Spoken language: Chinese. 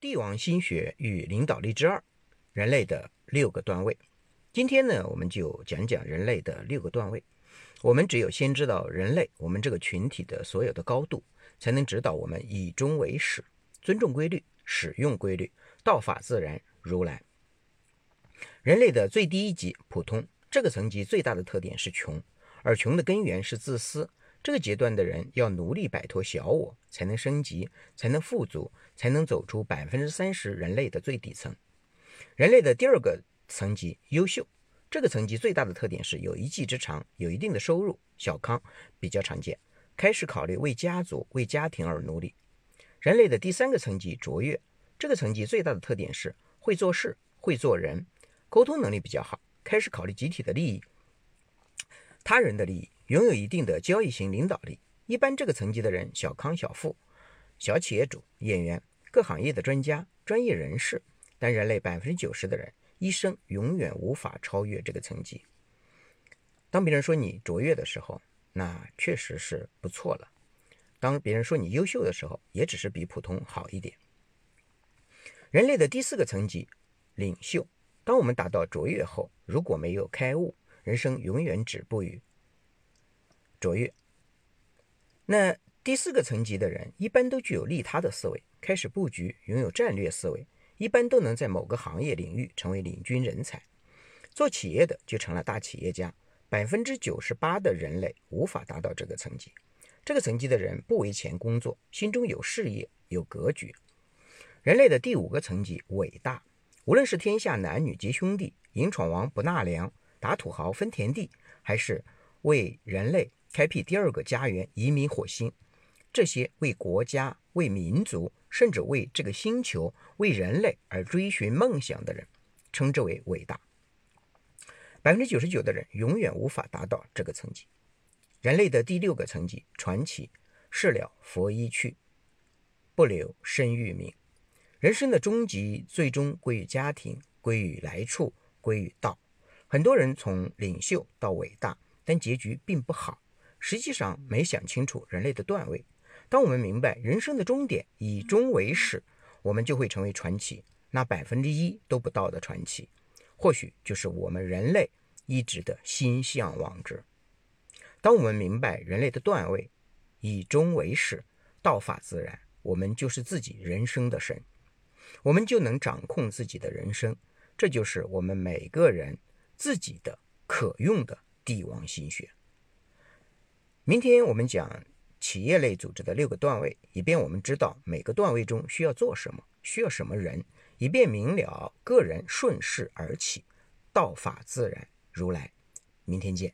帝王心学与领导力之二：人类的六个段位。今天呢，我们就讲讲人类的六个段位。我们只有先知道人类，我们这个群体的所有的高度，才能指导我们以终为始，尊重规律，使用规律，道法自然，如来。人类的最低一级普通，这个层级最大的特点是穷，而穷的根源是自私。这个阶段的人要努力摆脱小我，才能升级，才能富足，才能走出百分之三十人类的最底层。人类的第二个层级优秀，这个层级最大的特点是有一技之长，有一定的收入，小康比较常见，开始考虑为家族、为家庭而努力。人类的第三个层级卓越，这个层级最大的特点是会做事、会做人，沟通能力比较好，开始考虑集体的利益、他人的利益。拥有一定的交易型领导力，一般这个层级的人小康小富、小企业主、演员、各行业的专家、专业人士，但人类百分之九十的人一生永远无法超越这个层级。当别人说你卓越的时候，那确实是不错了；当别人说你优秀的时候，也只是比普通好一点。人类的第四个层级领袖，当我们达到卓越后，如果没有开悟，人生永远止步于。卓越。那第四个层级的人一般都具有利他的思维，开始布局，拥有战略思维，一般都能在某个行业领域成为领军人才。做企业的就成了大企业家。百分之九十八的人类无法达到这个层级。这个层级的人不为钱工作，心中有事业，有格局。人类的第五个层级伟大。无论是天下男女皆兄弟，迎闯王不纳粮，打土豪分田地，还是为人类。开辟第二个家园，移民火星，这些为国家、为民族，甚至为这个星球、为人类而追寻梦想的人，称之为伟大。百分之九十九的人永远无法达到这个层级。人类的第六个层级，传奇。事了佛衣去，不留身欲名。人生的终极，最终归于家庭，归于来处，归于道。很多人从领袖到伟大，但结局并不好。实际上没想清楚人类的段位。当我们明白人生的终点以终为始，我们就会成为传奇。那百分之一都不到的传奇，或许就是我们人类一直的心向往之。当我们明白人类的段位以终为始，道法自然，我们就是自己人生的神，我们就能掌控自己的人生。这就是我们每个人自己的可用的帝王心学。明天我们讲企业类组织的六个段位，以便我们知道每个段位中需要做什么，需要什么人，以便明了个人顺势而起，道法自然，如来。明天见。